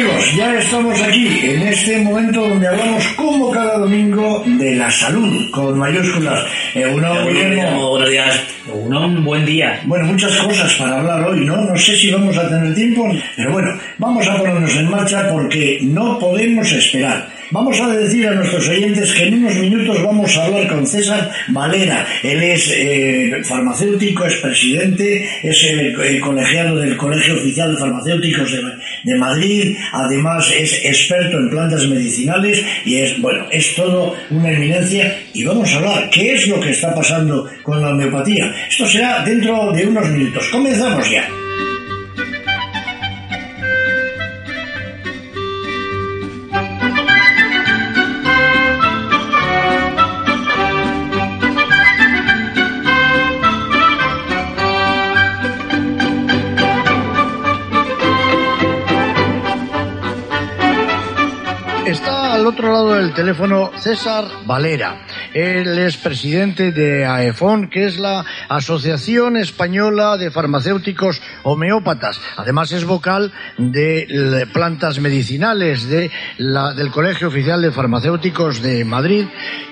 Amigos, ya estamos aquí en este momento donde hablamos como cada domingo de la salud con mayúsculas. Uno, Guillermo. Buenos días. un buen día. Bueno, muchas cosas para hablar hoy, ¿no? No sé si vamos a tener tiempo, pero bueno, vamos a ponernos en marcha porque no podemos esperar. Vamos a decir a nuestros oyentes que en unos minutos vamos a hablar con César Valera. Él es eh, farmacéutico, es presidente, es el, colegiado del Colegio Oficial de Farmacéuticos de, Madrid, además es experto en plantas medicinales y es, bueno, es todo una eminencia y vamos a hablar qué es lo que está pasando con la homeopatía. Esto será dentro de unos minutos. Comenzamos ya. Del teléfono César Valera. Él es presidente de AEFON, que es la Asociación Española de Farmacéuticos Homeópatas. Además es vocal de plantas medicinales de del Colegio Oficial de Farmacéuticos de Madrid.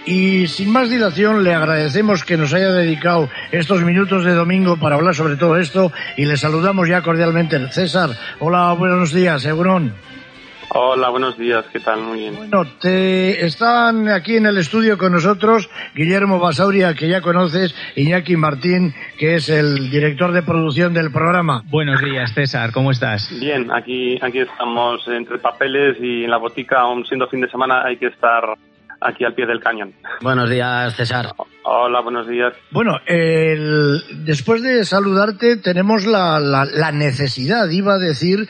Y sin más dilación le agradecemos que nos haya dedicado estos minutos de domingo para hablar sobre todo esto y le saludamos ya cordialmente. César, hola, buenos días, Eurón. Hola, buenos días, ¿qué tal? Muy bien. Bueno, te están aquí en el estudio con nosotros Guillermo Basauria, que ya conoces, Iñaki Martín, que es el director de producción del programa. Buenos días, César, ¿cómo estás? Bien, aquí, aquí estamos entre papeles y en la botica, aún siendo fin de semana, hay que estar aquí al pie del cañón. Buenos días, César. Hola, buenos días. Bueno, después de saludarte, tenemos la, la, necesidad, iba a decir,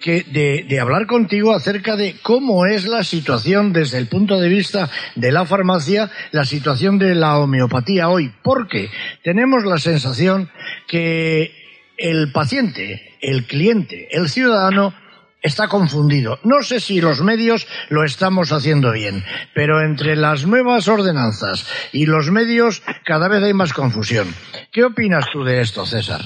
que de, de, hablar contigo acerca de cómo es la situación desde el punto de vista de la farmacia, la situación de la homeopatía hoy. Porque tenemos la sensación que el paciente, el cliente, el ciudadano, está confundido. No sé si los medios lo estamos haciendo bien, pero entre las nuevas ordenanzas y los medios cada vez hay más confusión. ¿Qué opinas tú de esto, César?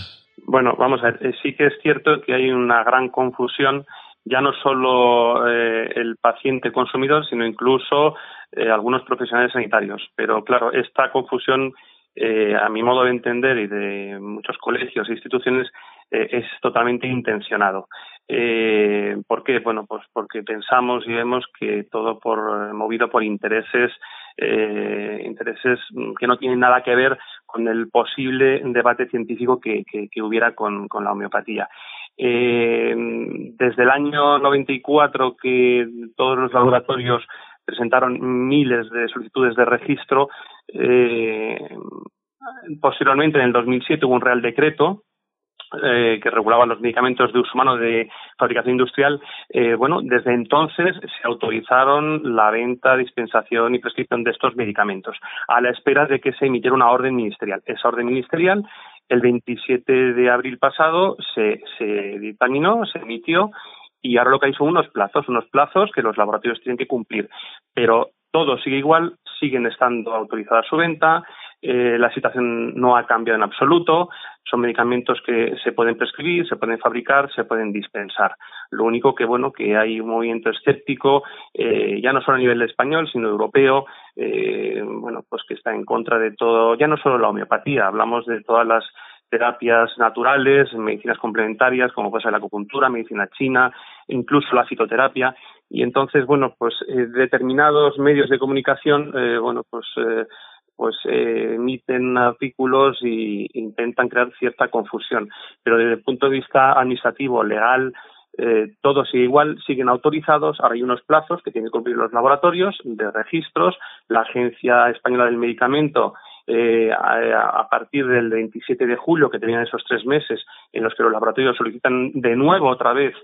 Bueno, vamos a ver, eh, sí que es cierto que hay una gran confusión, ya no solo eh, el paciente consumidor, sino incluso eh, algunos profesionales sanitarios. Pero claro, esta confusión, a mi modo de entender y de muchos colegios e instituciones, es totalmente intencionado. Eh, ¿Por qué? Bueno, pues porque pensamos y vemos que todo por movido por intereses eh, intereses que no tienen nada que ver con el posible debate científico que, que, hubiera con, con, la homeopatía. Eh, desde el año 94 que todos los laboratorios presentaron miles de solicitudes de registro, eh, posteriormente en el 2007 hubo un real decreto eh, que regulaba los medicamentos de uso humano de fabricación industrial, eh, bueno, desde entonces se autorizaron la venta, dispensación y prescripción de estos medicamentos, a la espera de que se emitiera una orden ministerial. Esa orden ministerial, el 27 de abril pasado, se, se dictaminó, se emitió y ahora lo que hay son unos plazos, unos plazos que los laboratorios tienen que cumplir. Pero todo sigue igual, siguen estando autorizadas su venta, eh, la situación no ha cambiado en absoluto, son medicamentos que se pueden prescribir, se pueden fabricar, se pueden dispensar. Lo único que, bueno, que hay un movimiento escéptico, eh, ya no solo a nivel español, sino europeo, eh, bueno, pues que está en contra de todo, ya no solo la homeopatía, hablamos de todas las terapias naturales, medicinas complementarias, como puede ser la acupuntura, medicina china, incluso la fitoterapia. Y entonces, bueno, pues eh, determinados medios de comunicación, bueno, pues pues eh, emiten artículos y intentan crear cierta confusión. Pero desde el punto de vista administrativo, legal, eh, todos igual, siguen autorizados. Ahora hay unos plazos que tienen que cumplir los laboratorios de registros. La Agencia Española del Medicamento, eh, a, partir del 27 de julio, que tenían esos tres meses en los que los laboratorios solicitan de nuevo otra vez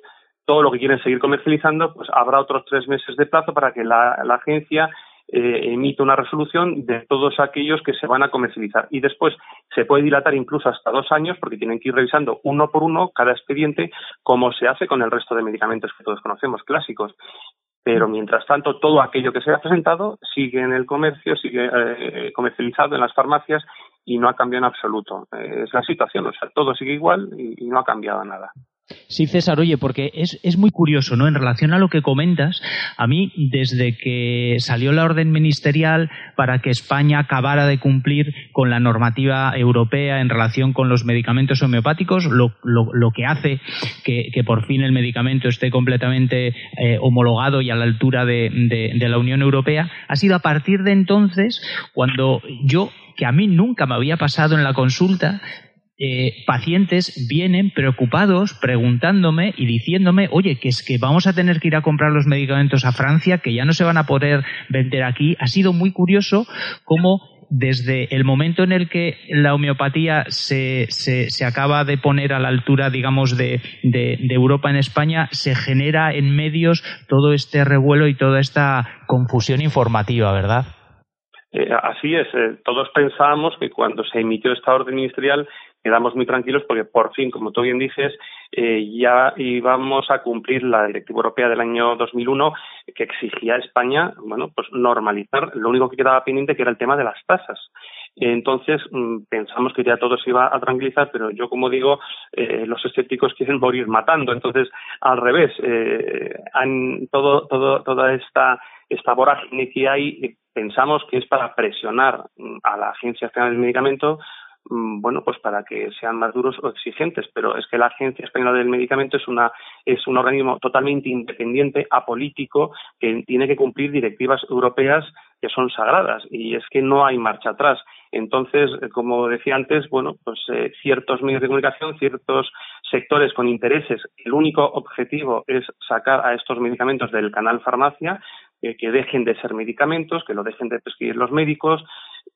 todo lo que quieren seguir comercializando, pues habrá otros tres meses de plazo para que la agencia eh, emite una resolución de todos aquellos que se van a comercializar. Y después se puede dilatar incluso hasta dos años porque tienen que ir revisando uno por uno cada expediente como se hace con el resto de medicamentos que todos conocemos, clásicos. Pero mientras tanto, todo aquello que se ha presentado sigue en el comercio, sigue eh, comercializado en las farmacias y no ha cambiado en absoluto. Eh, es la situación, o sea, todo sigue igual y no ha cambiado nada. Sí, César, oye, porque es, es, muy curioso, ¿no? En relación a lo que comentas, a mí, desde que salió la orden ministerial para que España acabara de cumplir con la normativa europea en relación con los medicamentos homeopáticos, lo, lo, que hace que, que, por fin el medicamento esté completamente eh, homologado y a la altura de, de la Unión Europea, ha sido a partir de entonces cuando yo que a mí nunca me había pasado en la consulta, eh, pacientes vienen preocupados preguntándome y diciéndome, oye, que es que vamos a tener que ir a comprar los medicamentos a Francia, que ya no se van a poder vender aquí. Ha sido muy curioso cómo desde el momento en el que la homeopatía se, se, acaba de poner a la altura, digamos, de, de, Europa en España, se genera en medios todo este revuelo y toda esta confusión informativa, ¿verdad? Eh, así es. Eh, todos pensábamos que cuando se emitió esta orden ministerial quedamos muy tranquilos porque por fin, como tú bien dices, eh, ya íbamos a cumplir la directiva europea del año 2001 que exigía a España, bueno, pues normalizar. Lo único que quedaba pendiente que era el tema de las tasas. Entonces mm, pensamos que ya todo se iba a tranquilizar, pero yo como digo, eh, los escépticos quieren morir matando. Entonces, al revés, eh, todo, todo, toda esta esta vorágine que hay pensamos que es para presionar mm, a la Agencia Nacional del Medicamento bueno, pues para que sean más duros o exigentes, pero es que la Agencia Española del Medicamento es una es un organismo totalmente independiente, apolítico, que tiene que cumplir directivas europeas que son sagradas y es que no hay marcha atrás. Entonces, eh, como decía antes, bueno, pues eh, ciertos medios de comunicación, ciertos sectores con intereses, el único objetivo es sacar a estos medicamentos del canal farmacia, eh, que dejen de ser medicamentos, que lo dejen de prescribir los médicos,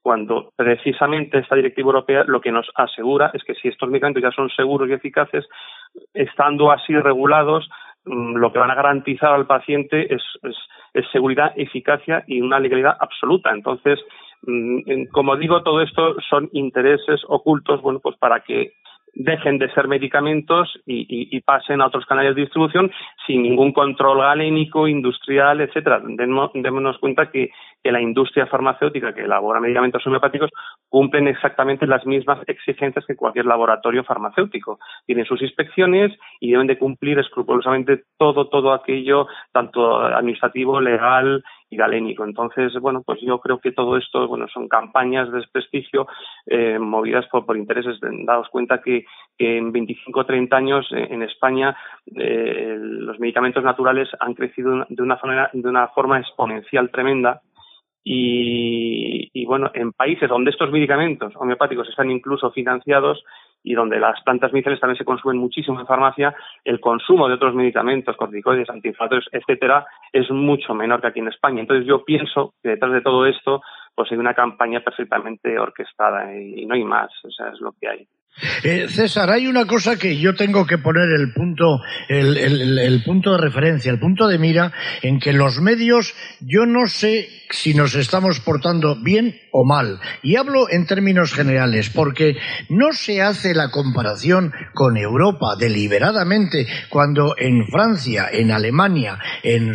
cuando precisamente esta directiva europea lo que nos asegura es que si estos medicamentos ya son seguros y eficaces, estando así regulados, mm, lo que van a garantizar al paciente es, es, seguridad, eficacia y una legalidad absoluta. Entonces, mm, como digo, todo esto son intereses ocultos, bueno, pues para que dejen de ser medicamentos y, pasen a otros canales de distribución sin ningún control galénico, industrial, etcétera. Démonos cuenta que, la industria farmacéutica que elabora medicamentos homeopáticos cumplen exactamente las mismas exigencias que cualquier laboratorio farmacéutico. Tienen sus inspecciones y deben de cumplir escrupulosamente todo, todo aquello, tanto administrativo, legal y galénico. Entonces, bueno, pues yo creo que todo esto, bueno, son campañas de desprestigio eh, movidas por, por intereses. Daos cuenta que, en 25 o 30 años eh, en España eh, los medicamentos naturales han crecido de una, forma exponencial tremenda y, bueno, en países donde estos medicamentos homeopáticos están incluso financiados, y donde las plantas medicinales también se consumen muchísimo en farmacia, el consumo de otros medicamentos, corticoides, antiinflamatorios, etcétera, es mucho menor que aquí en España. Entonces yo pienso que detrás de todo esto pues hay una campaña perfectamente orquestada y, no hay más, o sea, es lo que hay. Eh, César, hay una cosa que yo tengo que poner el punto, el, punto de referencia, el punto de mira, en que los medios, yo no sé si nos estamos portando bien o mal. Y hablo en términos generales, porque no se hace la comparación con Europa deliberadamente cuando en Francia, en Alemania, en,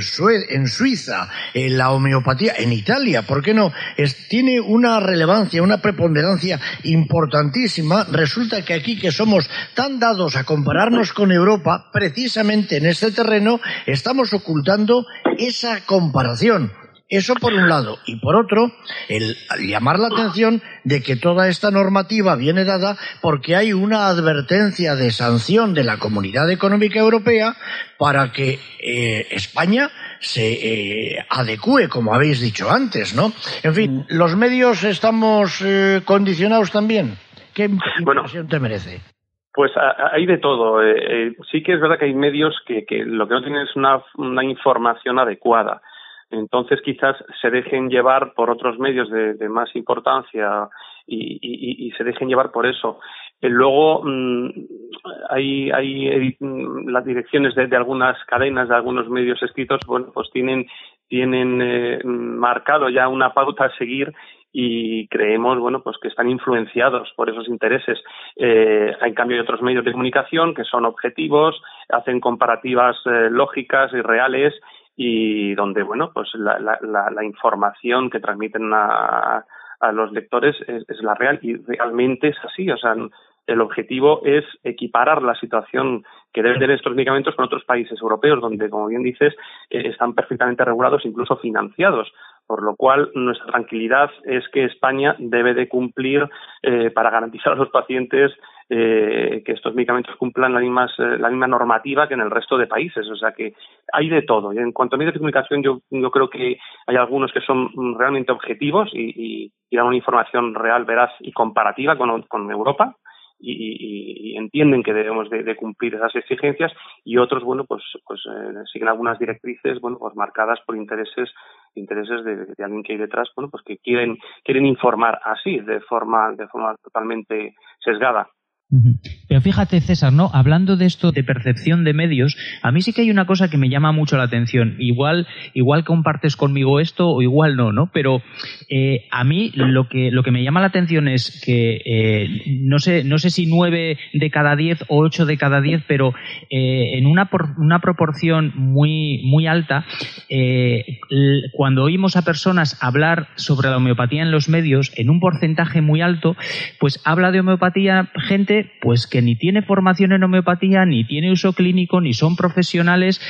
en Suiza, en la homeopatía, en Italia, ¿por qué no? tiene una relevancia, una preponderancia importantísima. Resulta que aquí que somos tan dados a compararnos con Europa, precisamente en este terreno estamos ocultando esa comparación. Eso por un lado. Y por otro, el llamar la atención de que toda esta normativa viene dada porque hay una advertencia de sanción de la Comunidad Económica Europea para que eh, España se eh, adecue, como habéis dicho antes, ¿no? En fin, los medios estamos eh, condicionados también. ¿Qué impresión te merece? Pues hay de todo. sí que es verdad que hay medios que, que lo que no tienen es una, una información adecuada. Entonces quizás se dejen llevar por otros medios de, de más importancia y, y, y, se dejen llevar por eso. Eh, luego mm, hay, hay mm, las direcciones de, de, algunas cadenas, de algunos medios escritos, bueno, pues tienen, tienen eh, marcado ya una pauta a seguir y creemos bueno pues que están influenciados por esos intereses eh, en cambio hay otros medios de comunicación que son objetivos hacen comparativas eh, lógicas y reales y donde bueno pues la, información que transmiten a, los lectores es, es, la real y realmente es así o sea el objetivo es equiparar la situación que deben tener estos medicamentos con otros países europeos, donde, como bien dices, eh, están perfectamente regulados, incluso financiados. Por lo cual, nuestra tranquilidad es que España debe de cumplir eh, para garantizar a los pacientes eh, que estos medicamentos cumplan la misma, eh, la misma normativa que en el resto de países. O sea que hay de todo. Y en cuanto a medios de comunicación, yo, yo creo que hay algunos que son realmente objetivos y, y, dan una información real, veraz y comparativa con Europa y, entienden que debemos de, de, cumplir esas exigencias y otros bueno pues pues eh, siguen algunas directrices bueno pues marcadas por intereses intereses de, de, alguien que hay detrás bueno pues que quieren quieren informar así de forma de forma totalmente sesgada pero fíjate, César, ¿no? Hablando de esto de percepción de medios, a mí sí que hay una cosa que me llama mucho la atención. Igual, igual compartes conmigo esto o igual no, ¿no? Pero eh, a mí lo que, lo que me llama la atención es que eh, no sé, no sé si nueve de cada diez o ocho de cada diez, pero eh, en una, por, una proporción muy, muy alta, cuando oímos a personas hablar sobre la homeopatía en los medios, en un porcentaje muy alto, pues habla de homeopatía gente pues que ni tiene formación en homeopatía, ni tiene uso clínico, ni son profesionales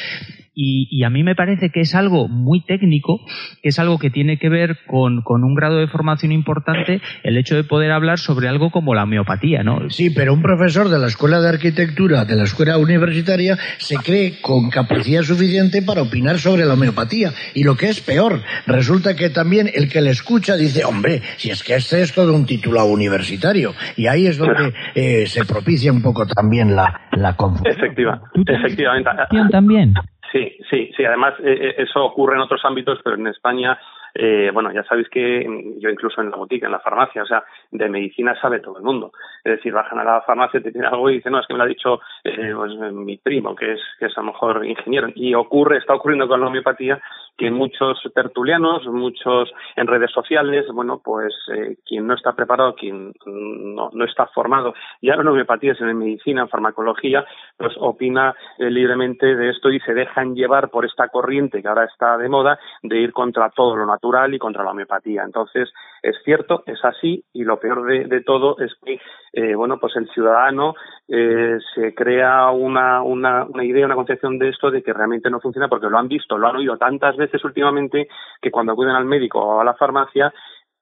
y, y, a mí me parece que es algo muy técnico, que es algo que tiene que ver con, con, un grado de formación importante, el hecho de poder hablar sobre algo como la homeopatía, ¿no? Sí, pero un profesor de la Escuela de Arquitectura, de la Escuela Universitaria, se cree con capacidad suficiente para opinar sobre la homeopatía. Y lo que es peor, resulta que también el que le escucha dice, hombre, si es que este es todo un título universitario. Y ahí es donde eh, se propicia un poco también la, la confusión. Efectiva, efectivamente. También. Sí, sí, sí. Además, eh, eso ocurre en otros ámbitos, pero en España, eh, bueno, ya sabéis que yo incluso en la botica, en la farmacia, o sea, de medicina sabe todo el mundo. Es decir, bajan a la farmacia, te tienen algo y dicen, no, es que me lo ha dicho eh, pues, mi primo, que es, que es a lo mejor ingeniero. Y ocurre, está ocurriendo con la homeopatía que muchos tertulianos, muchos en redes sociales, bueno, pues eh, quien no está preparado, quien no, no está formado, ya en homeopatía, en medicina, en farmacología, pues opina eh, libremente de esto y se dejan llevar por esta corriente que ahora está de moda de ir contra todo lo natural y contra la homeopatía. Entonces, es cierto, es así y lo peor de todo es que, eh, bueno, pues el ciudadano eh, se crea una, una, idea, una concepción de esto de que realmente no funciona porque lo han visto, lo han oído tantas veces últimamente que cuando acuden al médico o a la farmacia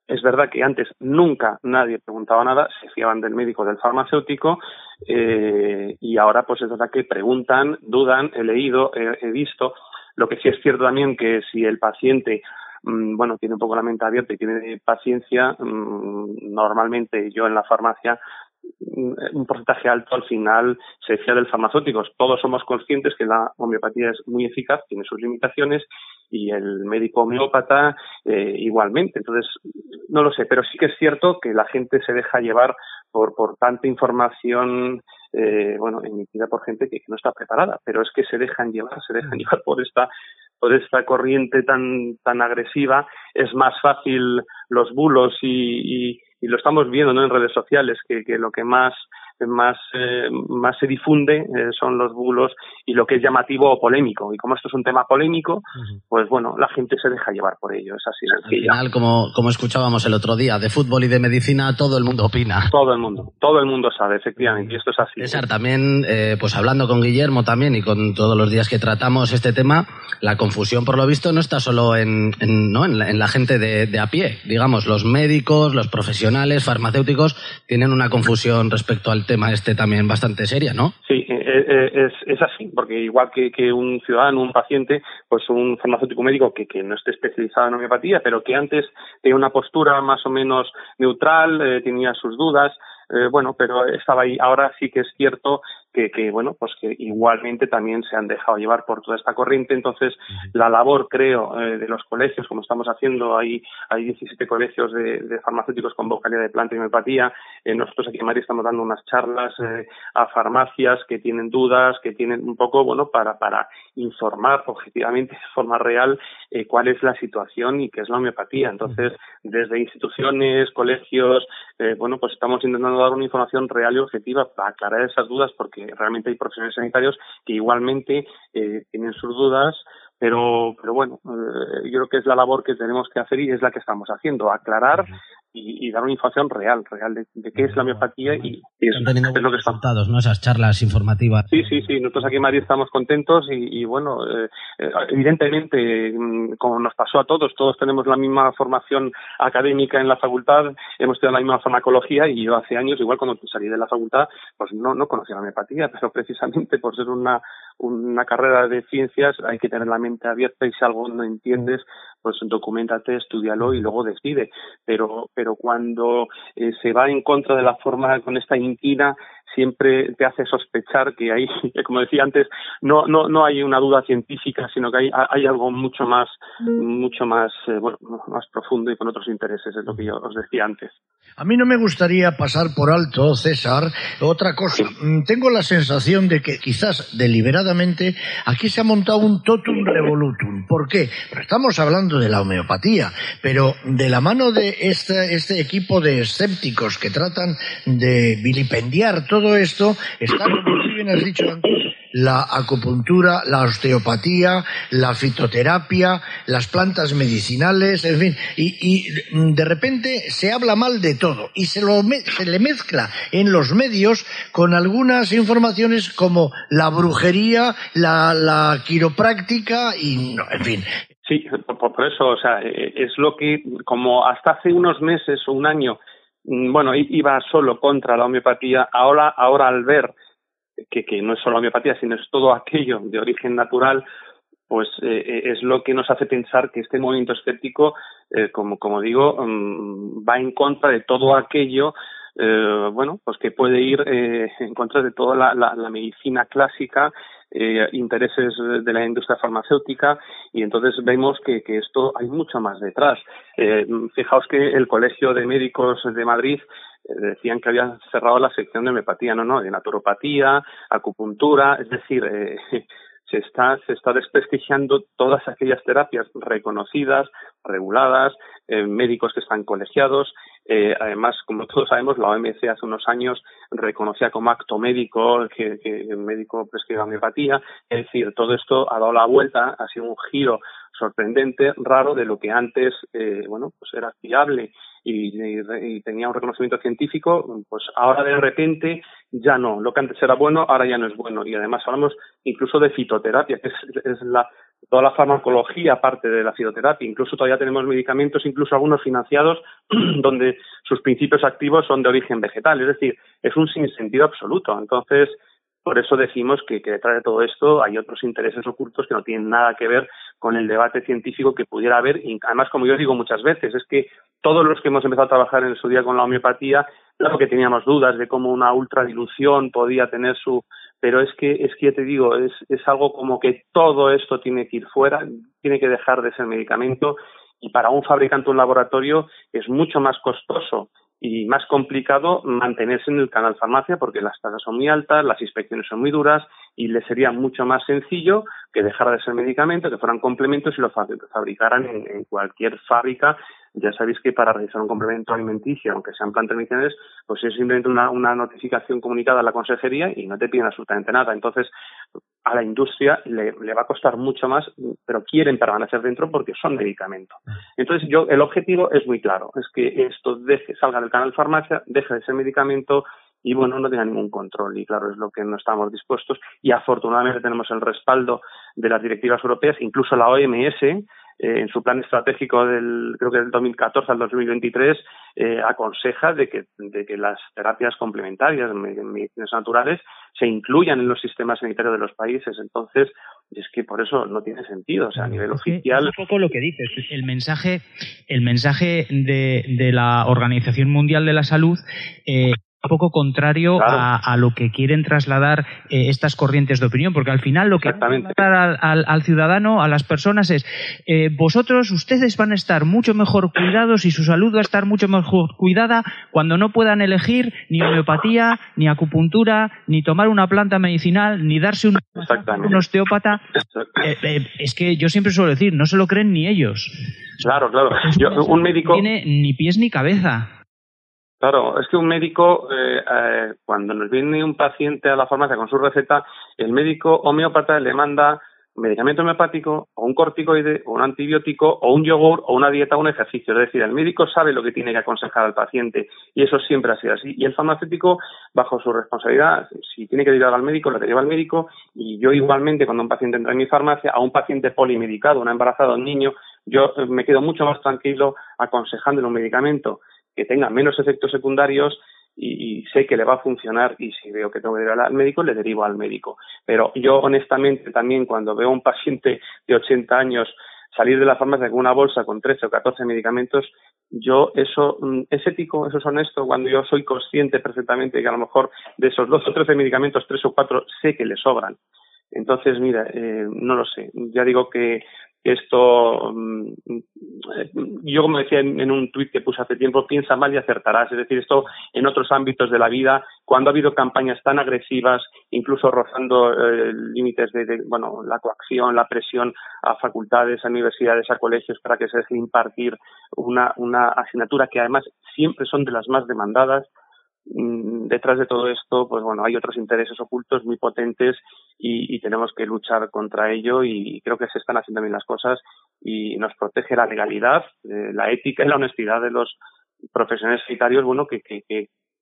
es verdad que antes nunca nadie preguntaba nada, se fiaban del médico, del farmacéutico, eh, y ahora pues es verdad que preguntan, dudan, he leído, he, visto. Lo que sí es cierto también que si el paciente mmm, bueno, tiene un poco la mente abierta y tiene paciencia, mmm, normalmente yo en la farmacia un porcentaje alto al final se fía del farmacéutico. Todos somos conscientes que la homeopatía es muy eficaz, tiene sus limitaciones y el médico homeópata eh, igualmente. Entonces, no lo sé, pero sí que es cierto que la gente se deja llevar por, por tanta información, eh, bueno, emitida por gente que, que no está preparada, pero es que se dejan llevar, se dejan llevar por esta por esta corriente tan tan agresiva es más fácil los bulos y, y, y lo estamos viendo ¿no? en redes sociales que, que lo que más más, eh, más se difunde eh, son los bulos y lo que es llamativo o polémico. Y como esto es un tema polémico, uh -huh. pues bueno, la gente se deja llevar por ello. Es así sencillo. Al final, como, como escuchábamos el otro día, de fútbol y de medicina, todo el mundo opina. Todo el mundo, todo el mundo sabe, efectivamente, y esto es así. César, también, eh, pues hablando con Guillermo también y con todos los días que tratamos este tema, la confusión, por lo visto, no está solo en, en, ¿no? en, la, en la gente de, de a pie. Digamos, los médicos, los profesionales, farmacéuticos, tienen una confusión respecto al tema este también bastante seria, ¿no? Sí, eh, es, es así, porque igual que, que, un ciudadano, un paciente, pues un farmacéutico médico que, que no esté especializado en homeopatía, pero que antes tenía una postura más o menos neutral, tenía sus dudas, eh, bueno, pero estaba ahí. Ahora sí que es cierto que, que, bueno, pues que igualmente también se han dejado llevar por toda esta corriente. Entonces, la labor, creo, eh, de los colegios, como estamos haciendo, hay, hay 17 colegios de, farmacéuticos con vocalidad de planta y homeopatía. Eh, nosotros aquí en Madrid estamos dando unas charlas eh, a farmacias que tienen dudas, que tienen un poco, bueno, para, para informar objetivamente, de forma real, eh, cuál es la situación y qué es la homeopatía. Entonces, desde instituciones, colegios, bueno, pues estamos intentando dar una información real y objetiva para aclarar esas dudas porque realmente hay profesionales sanitarios que igualmente eh, tienen sus dudas, pero, pero bueno, eh, yo creo que es la labor que tenemos que hacer y es la que estamos haciendo, aclarar y, y, dar una información real, real de, de qué es la homeopatía y, y teniendo es lo que resultados, ¿no? Esas charlas informativas. Sí, sí, sí. Nosotros aquí en Madrid estamos contentos y, y bueno, eh, evidentemente, mm, como nos pasó a todos, todos tenemos la misma formación académica en la facultad, hemos tenido la misma farmacología y yo hace años, igual cuando salí de la facultad, pues no, no conocía la homeopatía, pero precisamente por ser una, una carrera de ciencias hay que tener la mente abierta y si algo no entiendes, pues documentate, estudialo y luego decide. Pero, pero cuando eh, se va en contra de la forma con esta inquina, siempre te hace sospechar que hay, como decía antes, no, no, no hay una duda científica, sino que hay, hay algo mucho más, mucho más, eh, bueno, más profundo y con otros intereses, es lo que yo os decía antes. A mí no me gustaría pasar por alto, César, otra cosa. Mm, tengo la sensación de que quizás deliberadamente aquí se ha montado un totum revolutum. ¿Por qué? Estamos hablando de la homeopatía, pero de la mano de este, este equipo de escépticos que tratan de vilipendiar todo esto, está, como tú bien has dicho antes, la acupuntura, la osteopatía, la fitoterapia, las plantas medicinales, en fin, y, y, de repente se habla mal de todo y se, lo, se le mezcla en los medios con algunas informaciones como la brujería, la, quiropráctica y, no, en fin. Sí, por eso, o sea, es lo que, como hasta hace unos meses o un año, bueno, iba solo contra la homeopatía, ahora, ahora al ver que, que no es solo homeopatía, sino es todo aquello de origen natural, pues eh, es lo que nos hace pensar que este movimiento escéptico, eh, como, como digo, um, va en contra de todo aquello, eh, bueno, pues que puede ir eh, en contra de toda la, la, la medicina clásica, eh, intereses de la industria farmacéutica, y entonces vemos que, que esto hay mucho más detrás. Eh, fijaos que el Colegio de Médicos de Madrid decían que habían cerrado la sección de homeopatía, no, no, de naturopatía, acupuntura, es decir, eh, se está, se está desprestigiando todas aquellas terapias reconocidas, reguladas, eh, médicos que están colegiados. Eh, además, como todos sabemos, la OMC hace unos años reconocía como acto médico que, que el médico prescriba homeopatía. Es decir, todo esto ha dado la vuelta, ha sido un giro sorprendente, raro, de lo que antes, eh, bueno, pues era fiable y, tenía un reconocimiento científico, pues ahora de repente ya no. Lo que antes era bueno, ahora ya no es bueno. Y además hablamos incluso de fitoterapia, que es, la, toda la farmacología parte de la fitoterapia. Incluso todavía tenemos medicamentos, incluso algunos financiados, donde sus principios activos son de origen vegetal. Es decir, es un sinsentido absoluto. Entonces, por eso decimos que, que, detrás de todo esto hay otros intereses ocultos que no tienen nada que ver con el debate científico que pudiera haber. Y además, como yo digo muchas veces, es que todos los que hemos empezado a trabajar en su día con la homeopatía, claro que teníamos dudas de cómo una ultradilución podía tener su... Pero es que, es que ya te digo, es, es algo como que todo esto tiene que ir fuera, tiene que dejar de ser medicamento y para un fabricante un laboratorio es mucho más costoso y más complicado mantenerse en el canal farmacia porque las tasas son muy altas, las inspecciones son muy duras y le sería mucho más sencillo que dejara de ser medicamento, que fueran complementos y lo fabricaran en, cualquier fábrica ya sabéis que para realizar un complemento alimenticio, aunque sean plantas medicinales, pues es simplemente una, una, notificación comunicada a la consejería y no te piden absolutamente nada. Entonces, a la industria le, le, va a costar mucho más, pero quieren permanecer dentro porque son medicamentos. Entonces, yo, el objetivo es muy claro, es que esto deje, salga del canal farmacia, deje de ser medicamento y bueno, no tenga ningún control. Y claro, es lo que no estamos dispuestos. Y afortunadamente tenemos el respaldo de las directivas europeas, incluso la OMS, eh, en su plan estratégico del, creo que del 2014 al 2023, eh, aconseja de que, de que las terapias complementarias, medicinas naturales, se incluyan en los sistemas sanitarios de los países. Entonces, es que por eso no tiene sentido. O sea, a nivel oficial. un poco lo que dices. El mensaje, el mensaje de, de la Organización Mundial de la Salud eh, un poco contrario a, lo que quieren trasladar eh, estas corrientes de opinión, porque al final lo que trasladar al, al, ciudadano, a las personas es eh, vosotros, ustedes van a estar mucho mejor cuidados y su salud va a estar mucho mejor cuidada cuando no puedan elegir ni homeopatía, ni acupuntura, ni tomar una planta medicinal, ni darse un, un osteópata. Eh, es que yo siempre suelo decir, no se lo creen ni ellos. Claro, claro. un médico. No tiene ni pies ni cabeza. Claro, es que un médico, eh, eh, cuando nos viene un paciente a la farmacia con su receta, el médico homeópata le manda medicamento homeopático o un corticoide o un antibiótico o un yogur o una dieta o un ejercicio. Es decir, el médico sabe lo que tiene que aconsejar al paciente y eso siempre ha sido así. Y el farmacéutico, bajo su responsabilidad, si tiene que derivar al médico, lo deriva al médico y yo igualmente cuando un paciente entra en mi farmacia, a un paciente polimedicado, una embarazada, un niño, yo eh, me quedo mucho más tranquilo aconsejándole un medicamento que tenga menos efectos secundarios y, sé que le va a funcionar y si veo que tengo que ir al médico, le derivo al médico. Pero yo honestamente también cuando veo a un paciente de 80 años salir de la farmacia con una bolsa con 13 o 14 medicamentos, yo eso mm, es ético, eso es honesto, cuando yo soy consciente perfectamente que a lo mejor de esos 12 o 13 medicamentos, 3 o 4 sé que le sobran. Entonces, mira, eh, no lo sé. Ya digo que esto, mm, yo como decía en, un tuit que puse hace tiempo, piensa mal y acertarás. Es decir, esto en otros ámbitos de la vida, cuando ha habido campañas tan agresivas, incluso rozando eh, límites de, bueno, la coacción, la presión a facultades, a universidades, a colegios para que se deje impartir una, una asignatura que además siempre son de las más demandadas, detrás de todo esto, pues bueno, hay otros intereses ocultos muy potentes y, tenemos que luchar contra ello y creo que se están haciendo bien las cosas y nos protege la legalidad, eh, la ética y la honestidad de los profesionales sanitarios, bueno, que,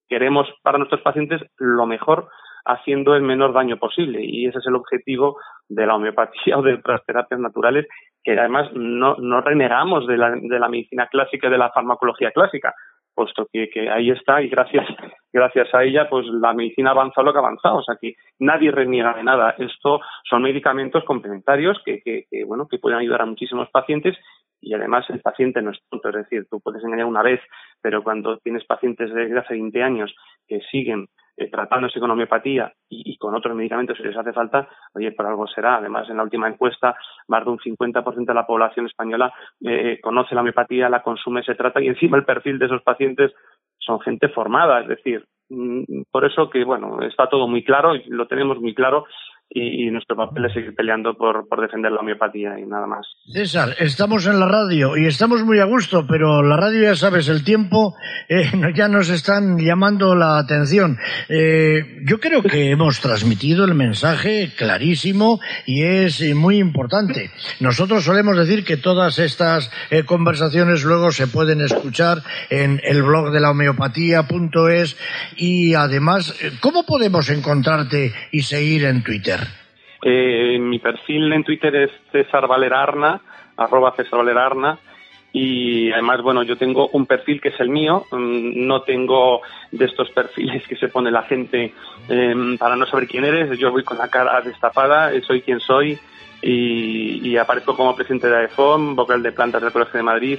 queremos para nuestros pacientes lo mejor haciendo el menor daño posible. Y ese es el objetivo de la homeopatía o de otras terapias naturales que además no, no renegamos de la, de la medicina clásica y de la farmacología clásica puesto que, que, ahí está y gracias gracias a ella pues la medicina avanza lo que ha avanzado. O sea que nadie reniega de nada. Esto son medicamentos complementarios que, que, que, bueno que pueden ayudar a muchísimos pacientes y además el paciente no es tonto es decir tú puedes engañar una vez pero cuando tienes pacientes de hace 20 años que siguen eh, tratándose con homeopatía y, con otros medicamentos si les hace falta, oye, por algo será. Además, en la última encuesta, más de un 50% de la población española eh, conoce la homeopatía, la consume, se trata y encima el perfil de esos pacientes son gente formada, es decir, mm, por eso que, bueno, está todo muy claro, y lo tenemos muy claro y, nuestro papel es seguir peleando por, defender la homeopatía y nada más. César, estamos en la radio y estamos muy a gusto, pero la radio ya sabes, el tiempo eh, ya nos están llamando la atención. Eh, yo creo que hemos transmitido el mensaje clarísimo y es eh, muy importante. Nosotros solemos decir que todas estas conversaciones luego se pueden escuchar en el blog de la homeopatía.es y además, ¿cómo podemos encontrarte y seguir en Twitter? Eh, mi perfil en Twitter es César Valerarna, arroba César Valerarna, y además, bueno, yo tengo un perfil que es el mío, mm, no tengo de estos perfiles que se pone la gente em, para no saber quién eres, yo voy con la cara destapada, soy quien soy. Y, y aparezco como presidente de AEFOM, vocal de plantas del Colegio de Madrid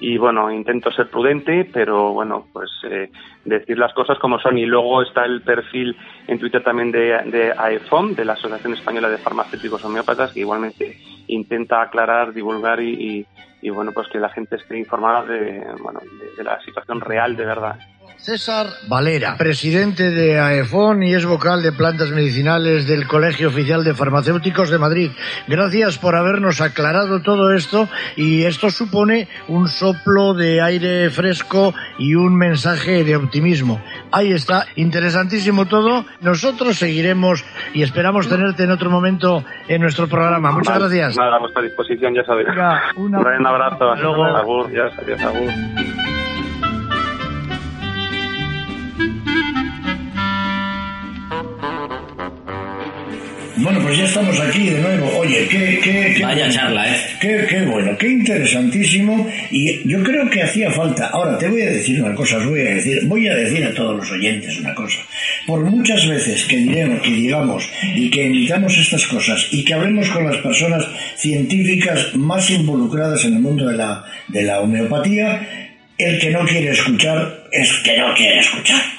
y bueno, intento ser prudente, pero bueno, pues eh, decir las cosas como son. Y luego está el perfil en Twitter también de, de AEFOM, de la Asociación Española de Farmacéuticos Homeópatas, que igualmente intenta aclarar, divulgar y, bueno, pues que la gente esté informada de, bueno, de la situación real de verdad. César Valera, presidente de AEFON y es vocal de plantas medicinales del Colegio Oficial de Farmacéuticos de Madrid. Gracias por habernos aclarado todo esto y esto supone un soplo de aire fresco y un mensaje de optimismo. Ahí está, interesantísimo todo. Nosotros seguiremos y esperamos tenerte en otro momento en nuestro programa. Muchas gracias. Nada, a vuestra disposición, ya sabéis. un abrazo. Hasta luego. Agur, ya, adiós, Bueno, pues ya estamos aquí de nuevo. Oye, qué, qué, qué Vaya charla, ¿eh? Qué, qué bueno, qué interesantísimo. Y yo creo que hacía falta. Ahora te voy a decir una cosa, os voy a decir, voy a decir a todos los oyentes una cosa. Por muchas veces que diremos, que digamos y que emitamos estas cosas y que hablemos con las personas científicas más involucradas en el mundo de la, de la homeopatía, el que no quiere escuchar es que no quiere escuchar.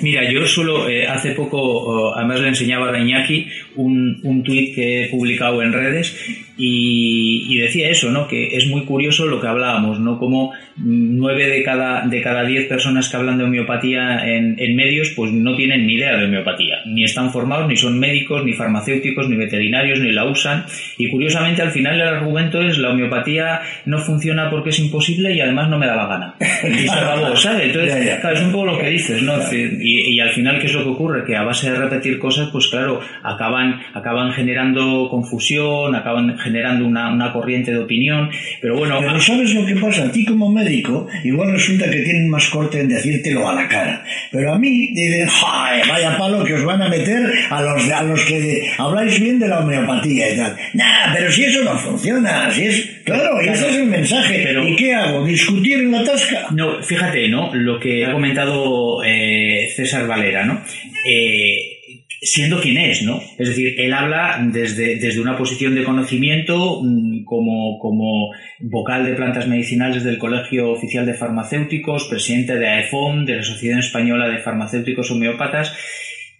Mira, yo solo eh, hace poco, además le enseñaba a Iñaki un, un tuit que he publicado en redes y, y decía eso, ¿no? Que es muy curioso lo que hablábamos, ¿no? Como nueve de cada, de cada diez personas que hablan de homeopatía en, en medios, pues no tienen ni idea de homeopatía. Ni están formados, ni son médicos, ni farmacéuticos, ni veterinarios, ni la usan. Y curiosamente al final el argumento es la homeopatía no funciona porque es imposible y además no me da la gana. Y se acabó, ¿sabes? Entonces, claro, es un poco lo que dices, ¿no? Decir, Y, y al final, ¿qué es lo que ocurre? Que a base de repetir cosas, pues claro, acaban, acaban generando confusión, acaban generando una, una corriente de opinión. Pero bueno, Pero ¿sabes lo que pasa? A ti como médico, igual resulta que tienen más corte en decírtelo a la cara. Pero a mí dicen, ¡ay, vaya palo que os van a meter a los, a los que habláis bien de la homeopatía y tal! Nah, pero si eso no funciona, si es... Claro, y ese es el mensaje. Pero- ¿Y qué hago? ¿Discutir en la tasca? No, fíjate, ¿no? Lo que ha comentado eh, César Valera, ¿no? Eh, siendo quien es, ¿no? Es decir, él habla desde, desde una posición de conocimiento mm, como, como vocal de plantas medicinales del Colegio Oficial de Farmacéuticos, presidente de AEFOM, de la Sociedad Española de Farmacéuticos Homeópatas.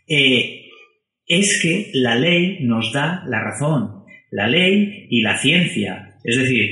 Eh, es que la ley nos da la razón, la ley y la ciencia. Es decir,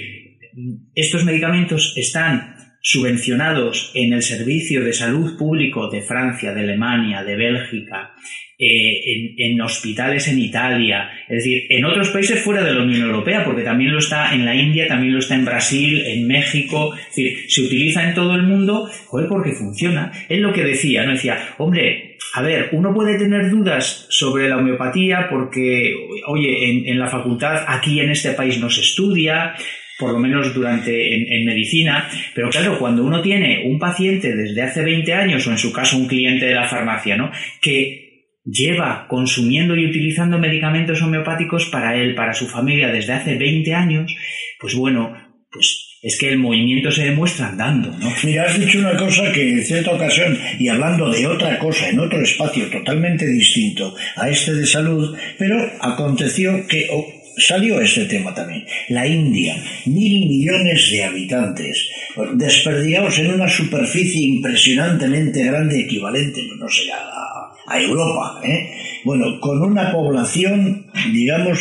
estos medicamentos están subvencionados en el servicio de salud público de Francia, de Alemania, de Bélgica, eh, en, hospitales en Italia, es decir, en otros países fuera de la Unión Europea, porque también lo está en la India, también lo está en Brasil, en México, es decir, se utiliza en todo el mundo, joder, porque funciona. Es lo que decía, ¿no? Decía, hombre, a ver, uno puede tener dudas sobre la homeopatía porque, oye, en, en la facultad aquí en este país no se estudia, por lo menos durante en, en, medicina, pero claro, cuando uno tiene un paciente desde hace 20 años o en su caso un cliente de la farmacia, ¿no? que lleva consumiendo y utilizando medicamentos homeopáticos para él, para su familia desde hace 20 años, pues bueno, pues es que el movimiento se demuestra andando, ¿no? Mira, has dicho una cosa que en cierta ocasión, y hablando de otra cosa, en otro espacio totalmente distinto a este de salud, pero aconteció que salió este tema también. La India, mil millones de habitantes, desperdigados en una superficie impresionantemente grande, equivalente, no sé, a, a Europa, ¿eh? Bueno, con una población, digamos,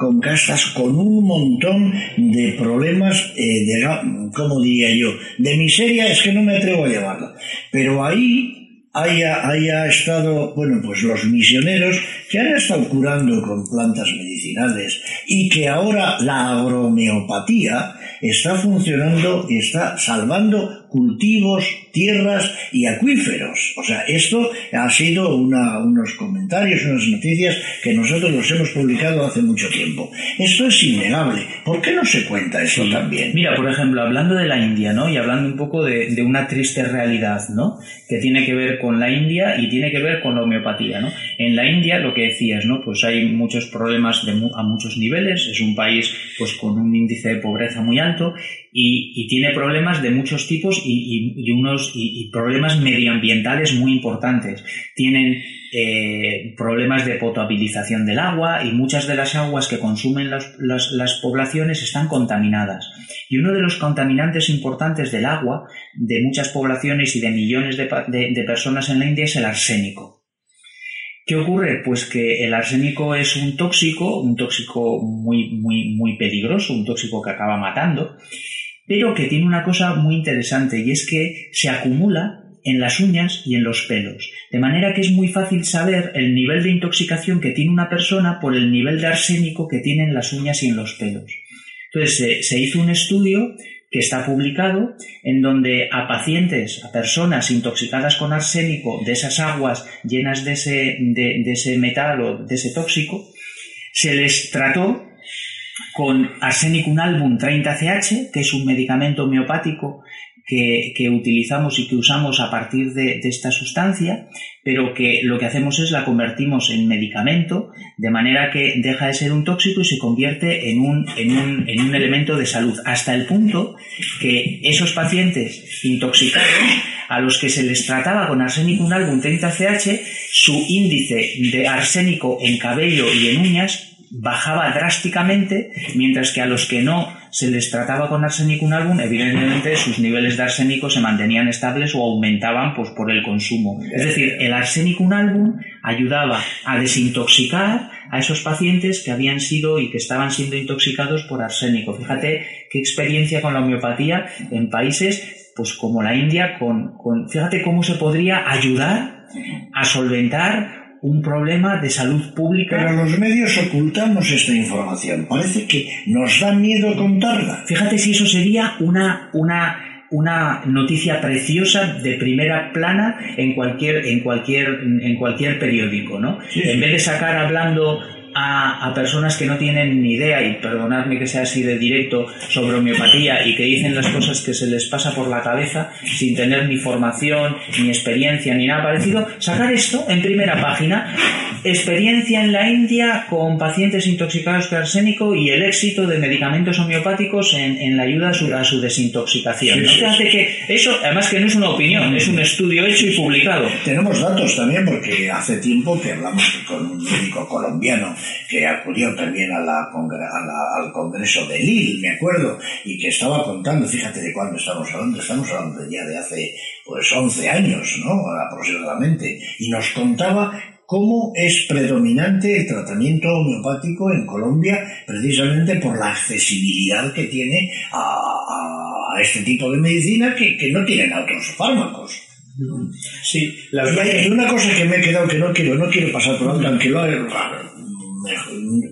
con castas, con un montón de problemas, eh, de, ¿cómo diría yo? De miseria, es que no me atrevo a llamarla. Pero ahí haya, haya estado, bueno, pues los misioneros que han estado curando con plantas medicinales y que ahora la agromeopatía está funcionando y está salvando cultivos, tierras y acuíferos. O sea, esto ha sido una, unos comentarios, unas noticias que nosotros los hemos publicado hace mucho tiempo. Esto es innegable. ¿Por qué no se cuenta esto sí. también? Mira, por ejemplo, hablando de la India, ¿no? Y hablando un poco de, de, una triste realidad, ¿no? Que tiene que ver con la India y tiene que ver con la homeopatía, ¿no? En la India, lo que decías, ¿no? Pues hay muchos problemas de, a muchos niveles. Es un país, pues, con un índice de pobreza muy alto y, tiene problemas de muchos tipos y, unos y, problemas medioambientales muy importantes. Tienen eh, problemas de potabilización del agua y muchas de las aguas que consumen las, las, poblaciones están contaminadas. Y uno de los contaminantes importantes del agua de muchas poblaciones y de millones de, de personas en la India es el arsénico. ¿Qué ocurre? Pues que el arsénico es un tóxico, un tóxico muy, muy, muy peligroso, un tóxico que acaba matando, pero que tiene una cosa muy interesante y es que se acumula en las uñas y en los pelos. De manera que es muy fácil saber el nivel de intoxicación que tiene una persona por el nivel de arsénico que tiene en las uñas y en los pelos. Entonces se, hizo un estudio que está publicado en donde a pacientes, a personas intoxicadas con arsénico de esas aguas llenas de ese, de, ese metal o de ese tóxico, se les trató con arsénico un álbum 30CH, que es un medicamento homeopático que, utilizamos y que usamos a partir de, esta sustancia, pero que lo que hacemos es la convertimos en medicamento, de manera que deja de ser un tóxico y se convierte en un, en un, en un elemento de salud, hasta el punto que esos pacientes intoxicados a los que se les trataba con arsénico un álbum 30CH, su índice de arsénico en cabello y en uñas bajaba drásticamente, mientras que a los que no se les trataba con arsénico un álbum, evidentemente sus niveles de arsénico se mantenían estables o aumentaban pues, por el consumo. Es decir, el arsénico un álbum ayudaba a desintoxicar a esos pacientes que habían sido y que estaban siendo intoxicados por arsénico. Fíjate qué experiencia con la homeopatía en países pues como la India, con, con fíjate cómo se podría ayudar a solventar un problema de salud pública. Pero los medios ocultamos esta información. Parece que nos da miedo contarla. Fíjate si eso sería una, una, una noticia preciosa de primera plana en cualquier, en cualquier, en cualquier periódico, ¿no? en vez de sacar hablando a, personas que no tienen ni idea, y perdonadme que sea así de directo, sobre homeopatía y que dicen las cosas que se les pasa por la cabeza sin tener ni formación, ni experiencia, ni nada parecido, sacar esto en primera página, experiencia en la India con pacientes intoxicados de arsénico y el éxito de medicamentos homeopáticos en, la ayuda a su, desintoxicación. hace que eso, además que no es una opinión, es un estudio hecho y publicado. Tenemos datos también porque hace tiempo que hablamos con un médico colombiano que acudió también a la, al Congreso de Lille, me acuerdo, y que estaba contando, fíjate de cuándo estamos hablando, estamos hablando ya de hace pues 11 años, ¿no? Aproximadamente, y nos contaba cómo es predominante el tratamiento homeopático en Colombia precisamente por la accesibilidad que tiene a, este tipo de medicina que, que no tienen otros fármacos. Sí, la verdad. Y hay una cosa que me he quedado que no quiero, no quiero pasar por alto, aunque lo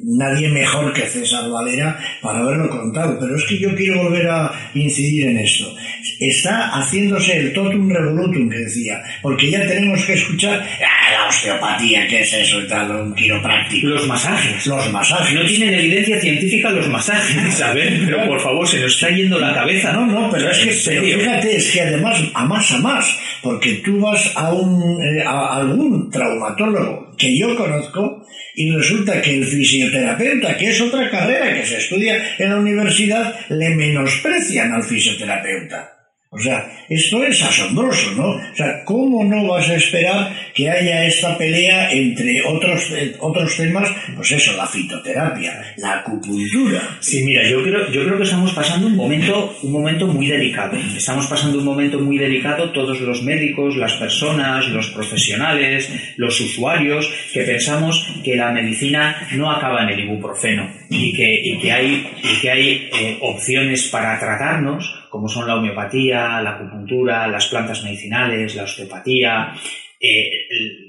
nadie mejor que César Valera para haberlo contado, pero es que yo quiero volver a incidir en esto. Está haciéndose el totum revolutum que decía, porque ya tenemos que escuchar ah, la osteopatía, ¿qué es eso? Tal, un quiropráctico. Los masajes. Los masajes. No tienen evidencia científica los masajes, a ver, pero por favor, se nos está yendo la cabeza. No, no, pero es que, fíjate, es que además, a más a más, porque tú vas a, un, eh, a algún traumatólogo que yo conozco y resulta que el fisioterapeuta, que es otra carrera que se estudia en la universidad, le menosprecian al fisioterapeuta. O sea, esto es asombroso, ¿no? O sea, ¿cómo no vas a esperar que haya esta pelea entre otros, eh, otros temas? Pues eso, la fitoterapia, la acupuntura. Sí, mira, yo creo, yo creo que estamos pasando un momento, un momento muy delicado. Estamos pasando un momento muy delicado todos los médicos, las personas, los profesionales, los usuarios, que pensamos que la medicina no acaba en el ibuprofeno y que, y que hay, y que hay eh, opciones para tratarnos como son la homeopatía, la acupuntura, las plantas medicinales, la osteopatía, eh,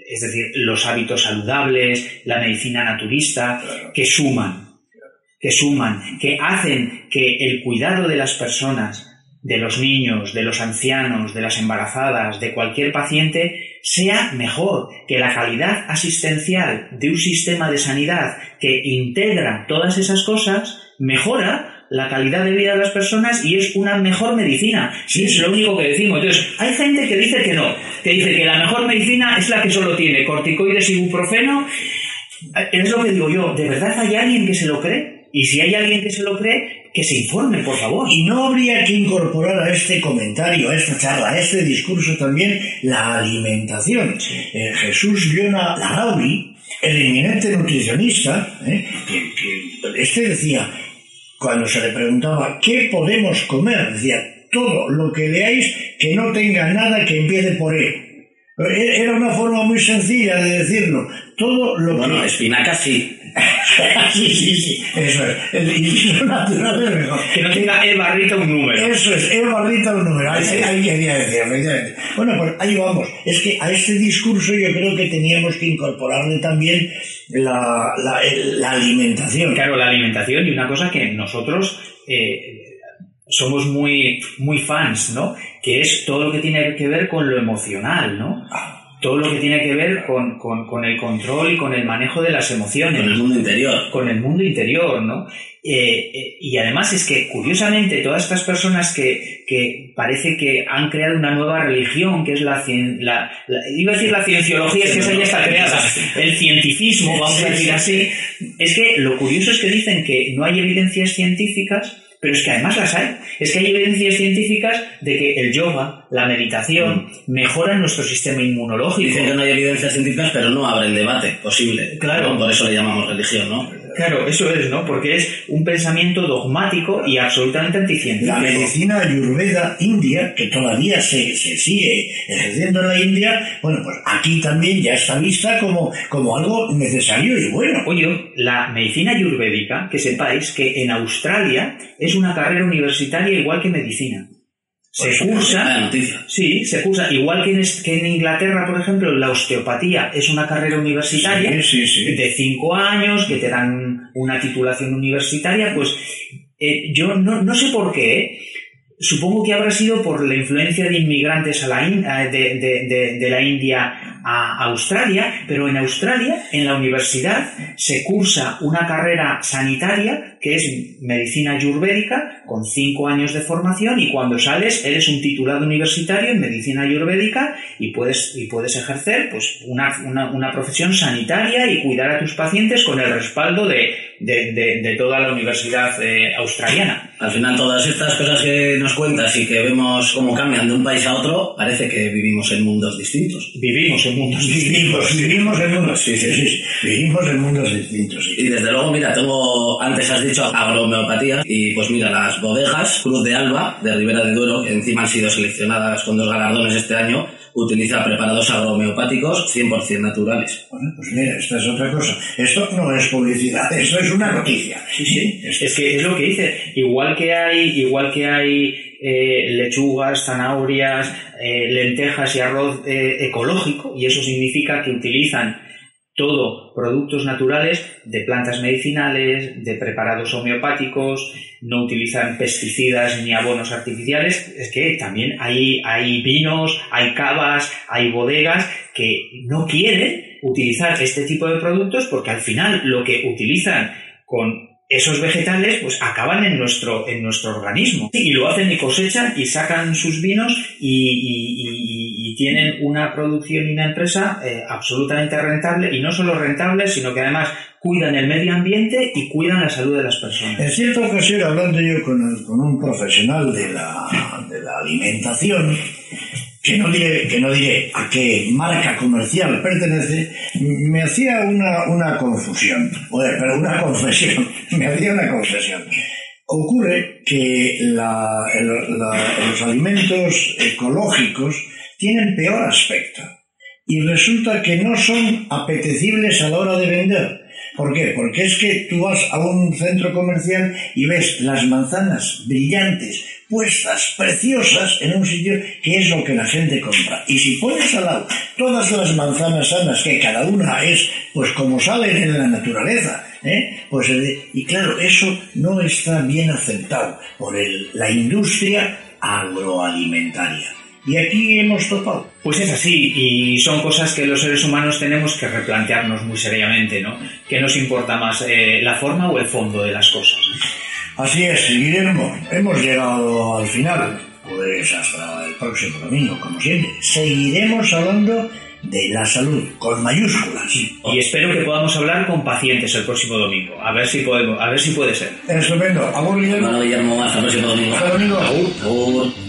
es decir, los hábitos saludables, la medicina naturista, que suman, que suman, que hacen que el cuidado de las personas, de los niños, de los ancianos, de las embarazadas, de cualquier paciente, sea mejor, que la calidad asistencial de un sistema de sanidad que integra todas esas cosas mejora la calidad de vida de las personas y es una mejor medicina. Sí, es lo único que decimos. Entonces, hay gente que dice que no, que dice que la mejor medicina es la que solo tiene corticoides y ibuprofeno. Es lo que digo yo, ¿de verdad hay alguien que se lo cree? Y si hay alguien que se lo cree, que se informe, por favor. Y no habría que incorporar a este comentario, a esta charla, a este discurso también la alimentación. Eh, Jesús Leona Larrauri, el eminente nutricionista, eh, que este decía, cuando se le preguntaba qué podemos comer, decía todo lo que leáis que no tenga nada que empiece por E. Era una forma muy sencilla de decirlo. Todo lo bueno, que. Bueno, espinaca sí. sí, sí, sí. Eso es. El inicio natural es mejor. Que no tenga E barrita un número. Eso es, E barrita un número. Ahí, ahí quería decir, Bueno, pues ahí vamos. Es que a este discurso yo creo que teníamos que incorporarle también la, la, la alimentación. Claro, la alimentación y una cosa que nosotros. Eh, somos muy, muy fans, ¿no? Que es todo lo que tiene que ver con lo emocional, ¿no? Todo lo que tiene que ver con, con, el control y con el manejo de las emociones. Con el mundo interior. Con el mundo interior, ¿no? Eh, eh, y además es que, curiosamente, todas estas personas que, que, parece que han creado una nueva religión, que es la, la, iba a decir la cienciología, es que esa ya está creada, el cientificismo, vamos a decir así, es que lo curioso es que dicen que no hay evidencias científicas pero es que además las hay. Es que hay evidencias científicas de que el yoga, la meditación, mm. mejoran nuestro sistema inmunológico. Dicen que no hay evidencias científicas, pero no abren debate posible. Claro. Por eso le llamamos religión, ¿no? Claro, eso es, ¿no? Porque es un pensamiento dogmático y absolutamente anticientífico. La medicina ayurveda india, que todavía se, se, sigue ejerciendo en la India, bueno, pues aquí también ya está vista como, como algo necesario y bueno. Oye, la medicina ayurvédica, que sepáis que en Australia es una carrera universitaria igual que medicina se cursa, sí, se cursa, igual que en, que en, Inglaterra, por ejemplo, la osteopatía es una carrera universitaria de cinco años, que te dan una titulación universitaria, pues eh, yo no, no, sé por qué, supongo que habrá sido por la influencia de inmigrantes la de, la India a Australia, pero en Australia, en la universidad, se cursa una carrera sanitaria que es medicina ayurvédica con cinco años de formación y cuando sales eres un titulado universitario en medicina ayurvédica y puedes, y puedes ejercer pues, una, una profesión sanitaria y cuidar a tus pacientes con el respaldo de, de, de, toda la universidad eh, australiana. Al final todas estas cosas que nos cuentas y que vemos cómo cambian de un país a otro, parece que vivimos en mundos distintos. Vivimos en mundos distintos. Vivimos, en mundos, sí, sí, Vivimos en mundos distintos. Y desde luego, mira, tengo, antes has dicho agrohomeopatía y pues mira, las bodegas Cruz de Alba de Ribera de Duero, que encima han sido seleccionadas con dos galardones este año, utiliza preparados agrohomeopáticos 100% naturales. Bueno, pues mira, esta es otra cosa. Esto no es publicidad, esto es una noticia. Sí, sí, es, que es lo que dice. Igual que hay, igual que hay eh, lechugas, zanahorias, eh, lentejas y arroz eh, ecológico, y eso significa que utilizan todo productos naturales de plantas medicinales, de preparados homeopáticos, no utilizan pesticidas ni abonos artificiales, es que también hay, hay vinos, hay cavas, hay bodegas que no quieren utilizar este tipo de productos porque al final lo que utilizan con esos vegetales pues acaban en nuestro, en nuestro organismo. Y lo hacen y cosechan y sacan sus vinos y, tienen una producción y una empresa eh, absolutamente rentable y no solo rentable, sino que además cuidan el medio ambiente y cuidan la salud de las personas. En cierta ocasión, hablando yo con, un profesional de la, de la alimentación, que no diré, que no diré a qué marca comercial pertenece, me hacía una, una confusión, pero una confesión, me hacía una confesión. Ocurre que los alimentos ecológicos tienen peor aspecto y resulta que no son apetecibles a la hora de vender. ¿Por qué? Porque es que tú vas a un centro comercial y ves las manzanas brillantes, puestas, preciosas, en un sitio que es lo que la gente compra. Y si pones al lado todas las manzanas sanas, que cada una es pues como salen en la naturaleza, ¿eh? pues, eh, y claro, eso no está bien aceptado por la industria agroalimentaria. Y aquí hemos topado. Pues es así, y son cosas que los seres humanos tenemos que replantearnos muy seriamente, ¿no? ¿Qué nos importa más, eh, la forma o el fondo de las cosas? Así es, Guillermo, hemos llegado al final. Pues hasta el próximo domingo, como siempre. Seguiremos hablando de la salud, con mayúsculas. Y espero que podamos hablar con pacientes el próximo domingo. A ver si podemos, a ver si puede ser. Estupendo. Agur, Guillermo. Bueno, Guillermo, hasta el próximo domingo. Hasta el domingo. Agur.